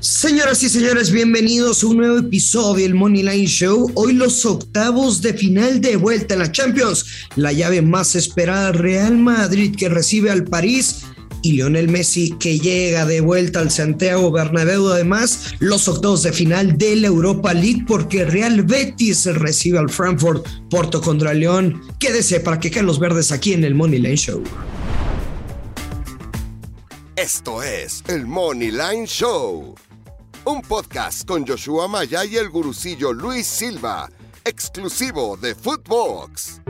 Señoras y señores, bienvenidos a un nuevo episodio del Money Line Show. Hoy los octavos de final de vuelta en la Champions. La llave más esperada, Real Madrid que recibe al París y Lionel Messi que llega de vuelta al Santiago Bernabéu. Además, los octavos de final de la Europa League porque Real Betis recibe al Frankfurt, Porto contra León. Quédese para que caen los verdes aquí en el Money Line Show. Esto es el Money Line Show, un podcast con Joshua Maya y el gurucillo Luis Silva, exclusivo de Footbox.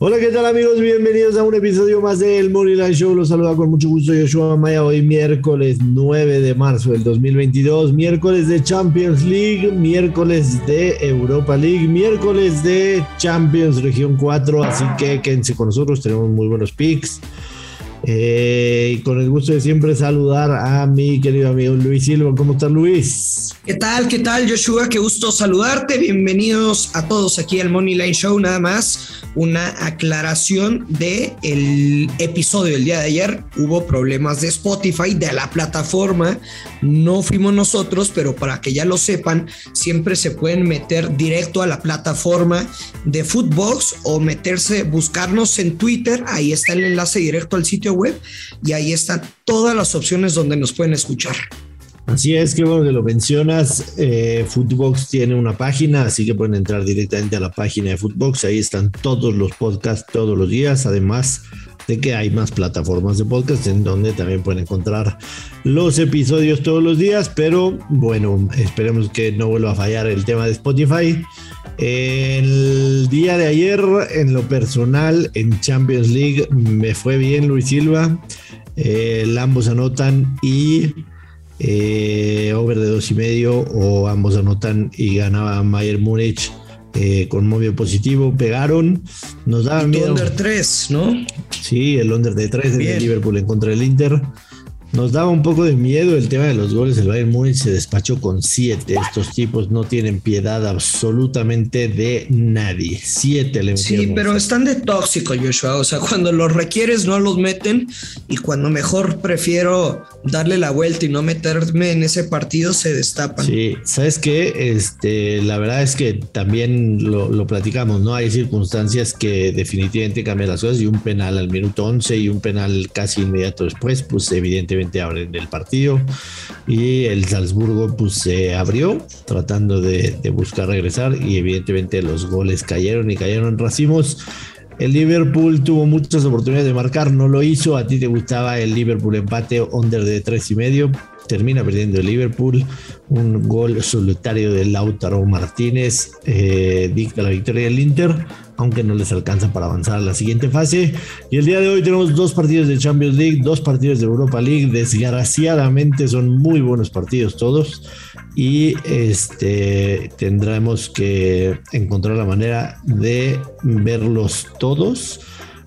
Hola, ¿qué tal amigos? Bienvenidos a un episodio más del Money Line Show. Los saluda con mucho gusto Joshua Maya. Hoy miércoles 9 de marzo del 2022, miércoles de Champions League, miércoles de Europa League, miércoles de Champions Región 4. Así que quédense con nosotros, tenemos muy buenos picks. Eh, y con el gusto de siempre saludar a mi querido amigo Luis Silva. ¿Cómo estás, Luis? ¿Qué tal? ¿Qué tal, Joshua? Qué gusto saludarte. Bienvenidos a todos aquí al Money Line Show. Nada más una aclaración de el episodio del día de ayer. Hubo problemas de Spotify, de la plataforma. No fuimos nosotros, pero para que ya lo sepan, siempre se pueden meter directo a la plataforma de Footbox o meterse, buscarnos en Twitter. Ahí está el enlace directo al sitio web y ahí están todas las opciones donde nos pueden escuchar. Así es, que bueno que lo mencionas. Eh, Footbox tiene una página, así que pueden entrar directamente a la página de Footbox. Ahí están todos los podcasts todos los días. Además de que hay más plataformas de podcast en donde también pueden encontrar los episodios todos los días. Pero bueno, esperemos que no vuelva a fallar el tema de Spotify. El día de ayer, en lo personal, en Champions League, me fue bien Luis Silva. Ambos anotan y eh, over de dos y medio o ambos anotan y ganaba Mayer Múnich eh, con movio positivo, pegaron, nos daban miedo. under 3, ¿no? Sí, el under de 3 de Liverpool en contra del Inter. Nos daba un poco de miedo el tema de los goles. El Bayern Múnich se despachó con siete. Estos tipos no tienen piedad absolutamente de nadie. Siete le. Sí, pero están de tóxico, Joshua. O sea, cuando los requieres no los meten y cuando mejor prefiero darle la vuelta y no meterme en ese partido se destapan. Sí, sabes qué? Este, la verdad es que también lo, lo platicamos, ¿no? Hay circunstancias que definitivamente cambian las cosas y un penal al minuto 11 y un penal casi inmediato después, pues evidentemente abren del partido y el Salzburgo pues se abrió tratando de, buscar regresar y evidentemente los goles cayeron y cayeron racimos. El Liverpool tuvo muchas oportunidades de marcar, no lo hizo. A ti te gustaba el Liverpool empate under de tres y medio. Termina perdiendo el Liverpool. Un gol solitario de Lautaro Martínez eh, dicta la victoria del Inter aunque no les alcanza para avanzar a la siguiente fase. Y el día de hoy tenemos dos partidos de Champions League, dos partidos de Europa League. Desgraciadamente son muy buenos partidos todos y este tendremos que encontrar la manera de verlos todos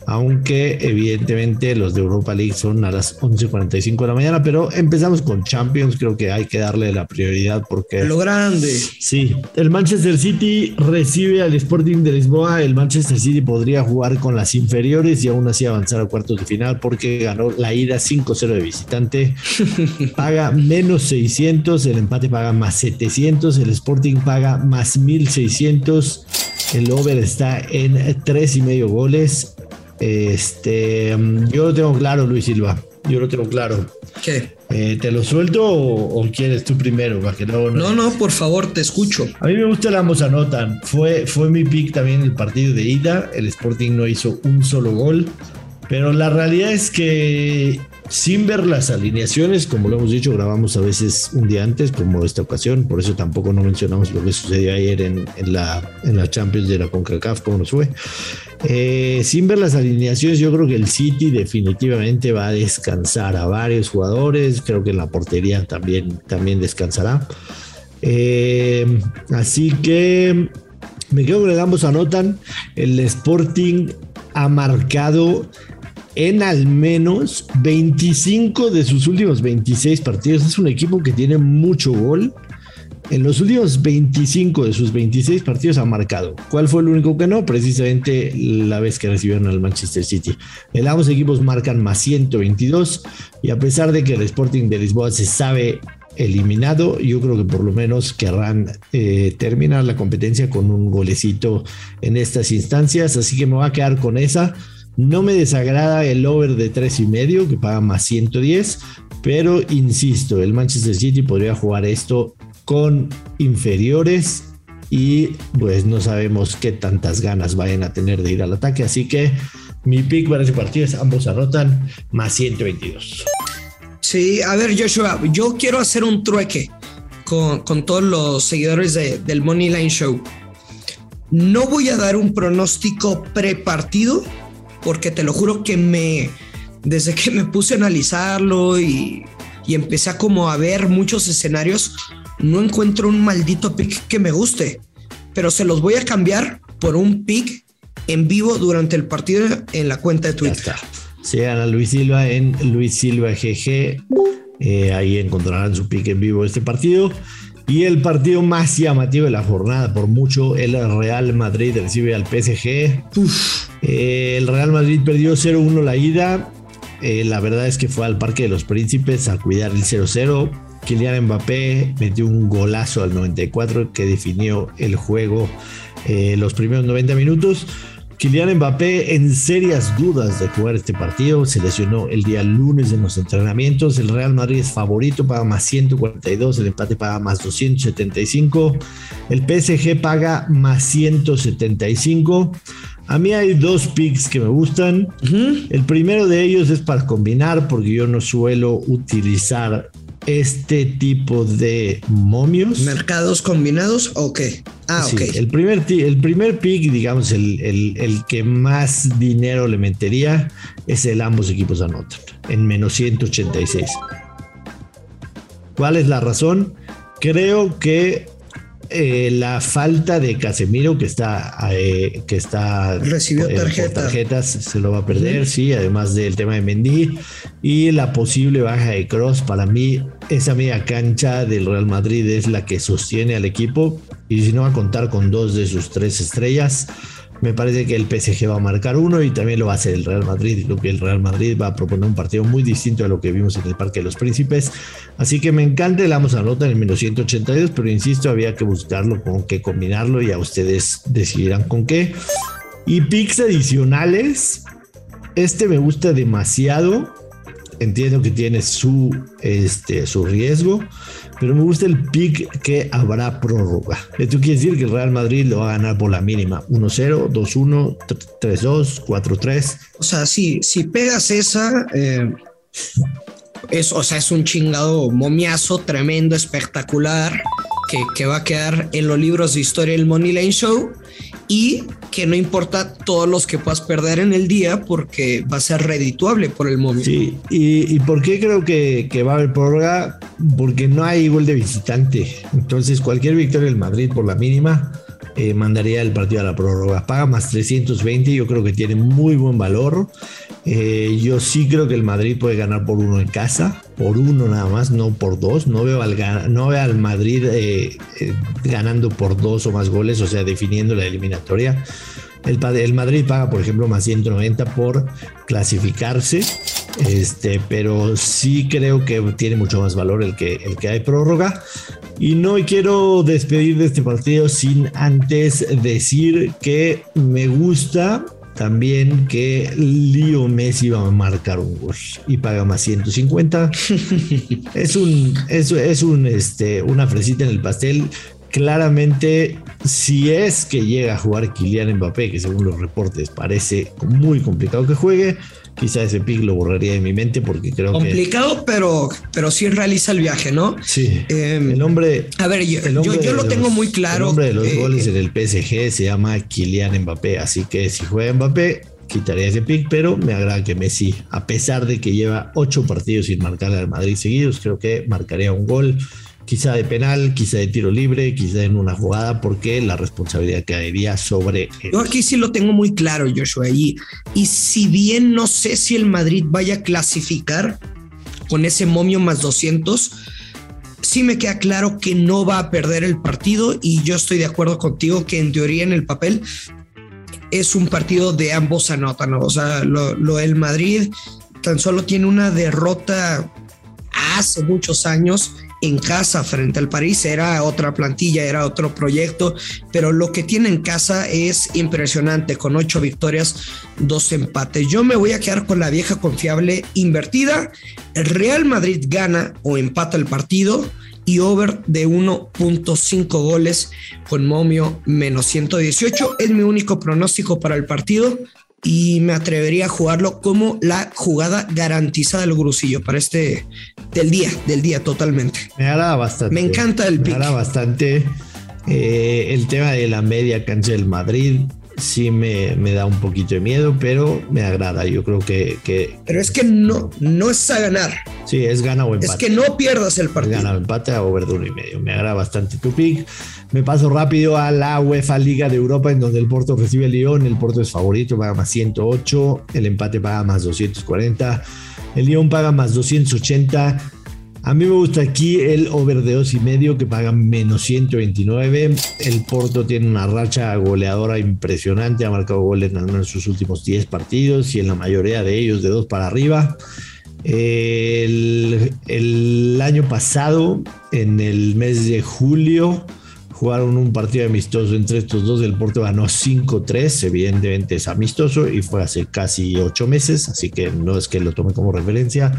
aunque evidentemente los de Europa League son a las 11:45 de la mañana, pero empezamos con Champions, creo que hay que darle la prioridad porque... Lo grande. Sí, el Manchester City recibe al Sporting de Lisboa, el Manchester City podría jugar con las inferiores y aún así avanzar a cuartos de final porque ganó la ida 5-0 de visitante, paga menos 600, el empate paga más 700, el Sporting paga más 1600. El over está en tres y medio goles. Este, yo lo tengo claro, Luis Silva. Yo lo tengo claro. ¿Qué? Eh, ¿Te lo suelto o, quieres tú primero? no, no, por favor, te escucho. A mí me gusta el ambos anotan. Fue, fue mi pick también el partido de ida. El Sporting no hizo un solo gol. Pero la realidad es que sin ver las alineaciones, como lo hemos dicho, grabamos a veces un día antes, como esta ocasión, por eso tampoco no mencionamos lo que sucedió ayer en, la, en la Champions de la CONCACAF, como nos fue. Eh, sin ver las alineaciones, yo creo que el City definitivamente va a descansar a varios jugadores, creo que en la portería también, también descansará. Eh, así que me quedo con el ambos anotan, el Sporting ha marcado en al menos 25 de sus últimos 26 partidos. Es un equipo que tiene mucho gol. En los últimos 25 de sus 26 partidos ha marcado. ¿Cuál fue el único que no? Precisamente la vez que recibieron al Manchester City. El ambos equipos marcan más 122 y a pesar de que el Sporting de Lisboa se sabe eliminado, yo creo que por lo menos querrán eh, terminar la competencia con un golecito en estas instancias, así que me voy a quedar con esa. No me desagrada el over de tres y medio que paga más 110, pero insisto, el Manchester City podría jugar esto con inferiores y pues no sabemos qué tantas ganas vayan a tener de ir al ataque, así que mi pick para ese partido es ambos anotan más 122. Sí, a ver Joshua, yo quiero hacer un trueque con, con todos los seguidores de, del Money Line Show. No voy a dar un pronóstico pre-partido porque te lo juro que me, desde que me puse a analizarlo y, y empecé a como a ver muchos escenarios, no encuentro un maldito pick que me guste, pero se los voy a cambiar por un pick en vivo durante el partido en la cuenta de Twitter. Sigan a Luis Silva en Luis Silva GG. Eh, ahí encontrarán su pick en vivo este partido. Y el partido más llamativo de la jornada, por mucho, el Real Madrid recibe al PSG. Eh, el Real Madrid perdió 0-1 la ida. Eh, la verdad es que fue al Parque de los Príncipes a cuidar el 0-0. Kylian Mbappé metió un golazo al 94 que definió el juego los primeros 90 minutos. Kylian Mbappé en serias dudas de jugar este partido, se lesionó el día lunes en los entrenamientos, el Real Madrid es favorito, paga más 142, el empate paga más 275, el PSG paga más 175. A mí hay dos picks que me gustan. El primero de ellos es para combinar, porque yo no suelo utilizar este tipo de momios. ¿Mercados combinados o qué? Ah, ok. El primer, el primer pick, digamos, el, el, que más dinero le metería es el ambos equipos anotan, en menos 186. ¿Cuál es la razón? Creo que eh, la falta de Casemiro que está eh, que está recibió eh, tarjetas se lo va a perder sí además del tema de Mendy. Y la posible baja de Cross para mí esa media cancha del Real Madrid es la que sostiene al equipo. Y si no va a contar con dos de sus tres estrellas me parece que el PSG va a marcar uno y también lo va a hacer el Real Madrid. Creo que el Real Madrid va a proponer un partido muy distinto a lo que vimos en el Parque de los Príncipes. Así que me encanta el Amos nota en el menos 182, pero insisto, había que buscarlo con qué combinarlo y a ustedes decidirán con qué. Y picks adicionales. Este me gusta demasiado. Entiendo que tiene su, este, su riesgo pero me gusta el pick que habrá prórroga. Esto quiere decir que el Real Madrid lo va a ganar por la mínima. 1-0, 2-1, 3-2, 4-3. O sea, si, si pegas esa, eh, es, o sea, es un chingado momiazo tremendo, espectacular, que, que va a quedar en los libros de historia del Money Lane Show y que no importa todos los que puedas perder en el día porque va a ser redituable por el momento. Sí, y, por qué creo que, va a haber? Porque no hay gol de visitante. Entonces, cualquier victoria del Madrid por la mínima eh, mandaría el partido a la prórroga. Paga más 320, yo creo que tiene muy buen valor. Eh, yo sí creo que el Madrid puede ganar por uno en casa, por uno nada más, no por dos. No veo al, no veo al Madrid eh, ganando por dos o más goles, o sea, definiendo la eliminatoria. El, el, Madrid paga, por ejemplo, más 190 por clasificarse, este, pero sí creo que tiene mucho más valor el que, el que hay prórroga. Y no quiero despedir de este partido sin antes decir que me gusta también que Leo Messi va a marcar un gol y paga más 150. es un, es, es un, este, una fresita en el pastel. Claramente, si es que llega a jugar Kylian Mbappé, que según los reportes parece muy complicado que juegue, quizá ese pick lo borraría de mi mente porque creo que. Complicado, pero, pero sí realiza el viaje, ¿no? Sí. Em, el hombre. A ver, yo, yo, lo tengo muy claro. El nombre de los eh, goles en el PSG se llama Kylian Mbappé, así que si juega Mbappé, quitaría ese pick, pero me agrada que Messi, a pesar de que lleva ocho partidos sin marcar al Madrid seguidos, creo que marcaría un gol quizá de penal, quizá de tiro libre, quizá en una jugada, porque la responsabilidad caería sobre. Yo aquí sí lo tengo muy claro, Joshua, y, y si bien no sé si el Madrid vaya a clasificar con ese momio más 200, sí me queda claro que no va a perder el partido y yo estoy de acuerdo contigo que en teoría en el papel es un partido de ambos anotan, o sea, lo, lo del Madrid tan solo tiene una derrota hace muchos años en casa frente al París era otra plantilla, era otro proyecto, pero lo que tiene en casa es impresionante, con ocho victorias, dos empates. Yo me voy a quedar con la vieja confiable invertida. El Real Madrid gana o empata el partido y over de 1.5 goles con momio menos 118. Es mi único pronóstico para el partido y me atrevería a jugarlo como la jugada garantizada del Grusillo para este del día, del día totalmente. Me agrada bastante. Me encanta el pick. Me agrada bastante eh, el tema de la media cancha del Madrid. Sí me, me, da un poquito de miedo, pero me agrada. Yo creo que, que, Pero es que no, no es a ganar. Sí, es gana o empate. Es que no pierdas el partido. gana o empate a over de uno y medio. Me agrada bastante tu pick. Me paso rápido a la UEFA Liga de Europa, en donde el Porto recibe el Lyon. El Porto es favorito, paga más 108. El empate paga más 240. El Lyon paga más 280. A mí me gusta aquí el over de 2 y medio que paga menos 129. El Porto tiene una racha goleadora impresionante. Ha marcado goles en sus últimos 10 partidos y en la mayoría de ellos de 2 para arriba. El año pasado, en el mes de julio, Jugaron un partido amistoso entre estos dos. El Porto ganó 5-3. Evidentemente es amistoso y fue hace casi ocho meses. Así que no es que lo tome como referencia.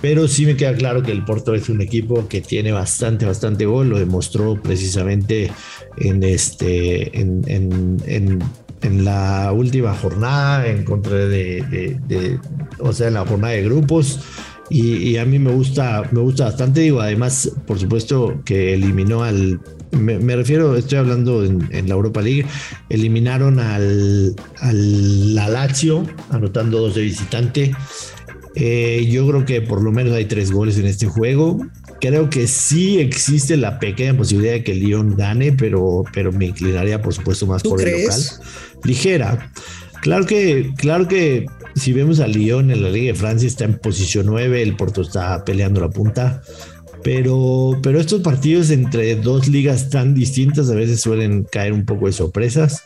Pero sí me queda claro que el Porto es un equipo que tiene bastante, bastante gol. Lo demostró precisamente en este. en, en, en la última jornada en contra de, de, o sea, en la jornada de grupos. Y, a mí me gusta, me gusta bastante. Digo, además, por supuesto, que eliminó al me, refiero, estoy hablando en, la Europa League, eliminaron al, al Lazio, anotando dos de visitante. Eh, yo creo que por lo menos hay tres goles en este juego. Creo que sí existe la pequeña posibilidad de que el Lyon gane, pero, pero me inclinaría, por supuesto, más por el local. Ligera. Claro que, claro que si vemos al Lyon en la Liga de Francia está en posición 9, el Porto está peleando la punta. Pero, pero estos partidos entre dos ligas tan distintas a veces suelen caer un poco de sorpresas.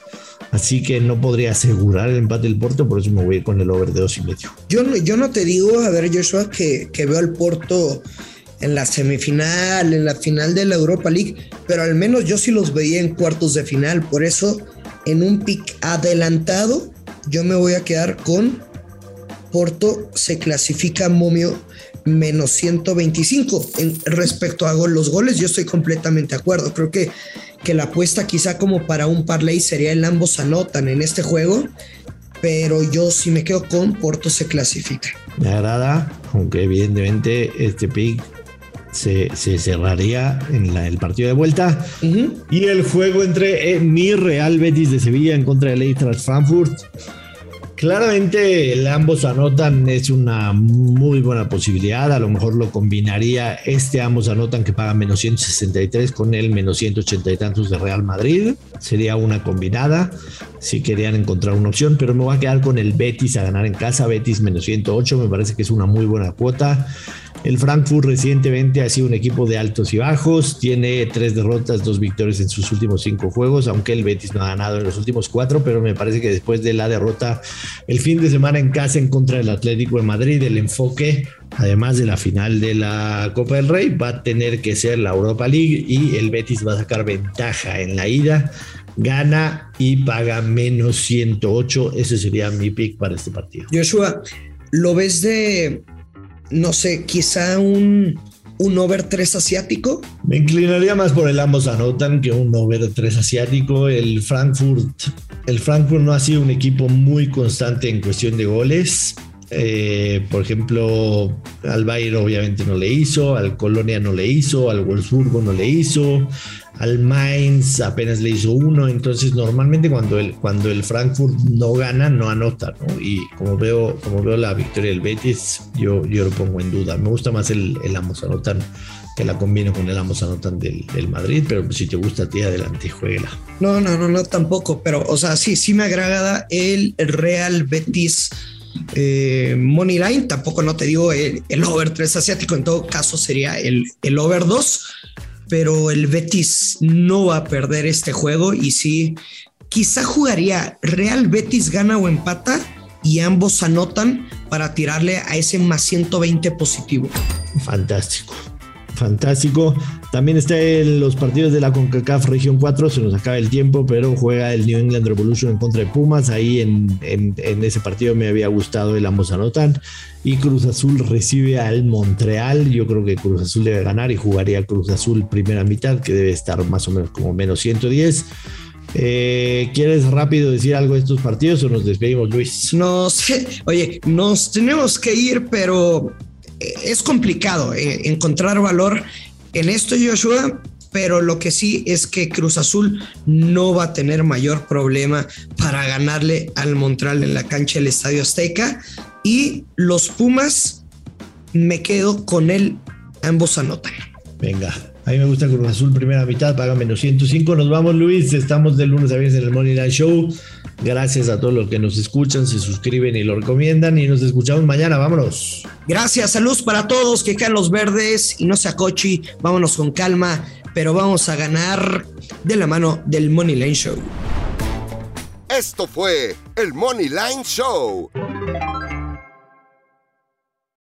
Así que no podría asegurar el empate del Porto, por eso me voy con el over de dos y medio. Yo no, yo no te digo, a ver, Joshua, que, que veo al Porto en la semifinal, en la final de la Europa League, pero al menos yo sí los veía en cuartos de final. Por eso, en un pick adelantado, yo me voy a quedar con Porto se clasifica momio menos 125. En, respecto a los goles, yo estoy completamente de acuerdo. Creo que, que la apuesta quizá como para un parlay sería el ambos anotan en este juego, pero yo si me quedo con Porto se clasifica. Me agrada, aunque evidentemente este pick se, cerraría en el partido de vuelta. Y el juego entre eh, mi Real Betis de Sevilla en contra del Eintracht Frankfurt. Claramente el ambos anotan es una muy buena posibilidad. A lo mejor lo combinaría este ambos anotan que paga menos 163 con el menos 180 y tantos de Real Madrid. Sería una combinada si querían encontrar una opción, pero me voy a quedar con el Betis a ganar en casa. Betis menos 108 me parece que es una muy buena cuota. El Frankfurt recientemente ha sido un equipo de altos y bajos, tiene tres derrotas, dos victorias en sus últimos cinco juegos, aunque el Betis no ha ganado en los últimos cuatro, pero me parece que después de la derrota el fin de semana en casa en contra del Atlético de Madrid, el enfoque, además de la final de la Copa del Rey, va a tener que ser la Europa League y el Betis va a sacar ventaja en la ida gana y paga menos 108. Ese sería mi pick para este partido. Joshua, ¿lo ves de no sé, quizá un, un over 3 asiático. Me inclinaría más por el ambos anotan que un over 3 asiático. El Frankfurt, el Frankfurt no ha sido un equipo muy constante en cuestión de goles. Eh, por ejemplo, al Bayern obviamente no le hizo, al Colonia no le hizo, al Wolfsburgo no le hizo, al Mainz apenas le hizo uno, entonces normalmente cuando el, cuando el Frankfurt no gana, no anota, ¿no? Y como veo, como veo la victoria del Betis, yo, yo lo pongo en duda. Me gusta más el, el ambos anotan que la combino con el ambos anotan del, del Madrid, pero si te gusta a ti, adelante, juega. No, no, no, no, tampoco, pero, o sea, sí, sí me agrada el Real Betis eh, Money Line, tampoco no te digo el, over 3 asiático, en todo caso sería el, el over 2, pero el Betis no va a perder este juego y sí, quizá jugaría Real Betis gana o empata y ambos anotan para tirarle a ese más 120 positivo. Fantástico fantástico. También está en los partidos de la CONCACAF Región 4, se nos acaba el tiempo, pero juega el New England Revolution en contra de Pumas. Ahí en, ese partido me había gustado el ambos anotan. Y Cruz Azul recibe al Montreal. Yo creo que Cruz Azul debe ganar y jugaría Cruz Azul primera mitad, que debe estar más o menos como menos 110. Eh, ¿Quieres rápido decir algo de estos partidos o nos despedimos, Luis? No sé, oye, nos tenemos que ir, pero es complicado eh, encontrar valor en esto, Joshua, pero lo que sí es que Cruz Azul no va a tener mayor problema para ganarle al Montreal en la cancha del Estadio Azteca y los Pumas me quedo con él, ambos anotan. Venga, a mí me gusta Cruz Azul primera mitad, paga menos 105. Nos vamos, Luis. Estamos de lunes a viernes en el Money Night Show. Gracias a todos los que nos escuchan, se suscriben y lo recomiendan. Y nos escuchamos mañana. Vámonos. Gracias, salud para todos. Que caen los verdes y no se acochi. Vámonos con calma, pero vamos a ganar de la mano del Money Line Show. Esto fue el Money Line Show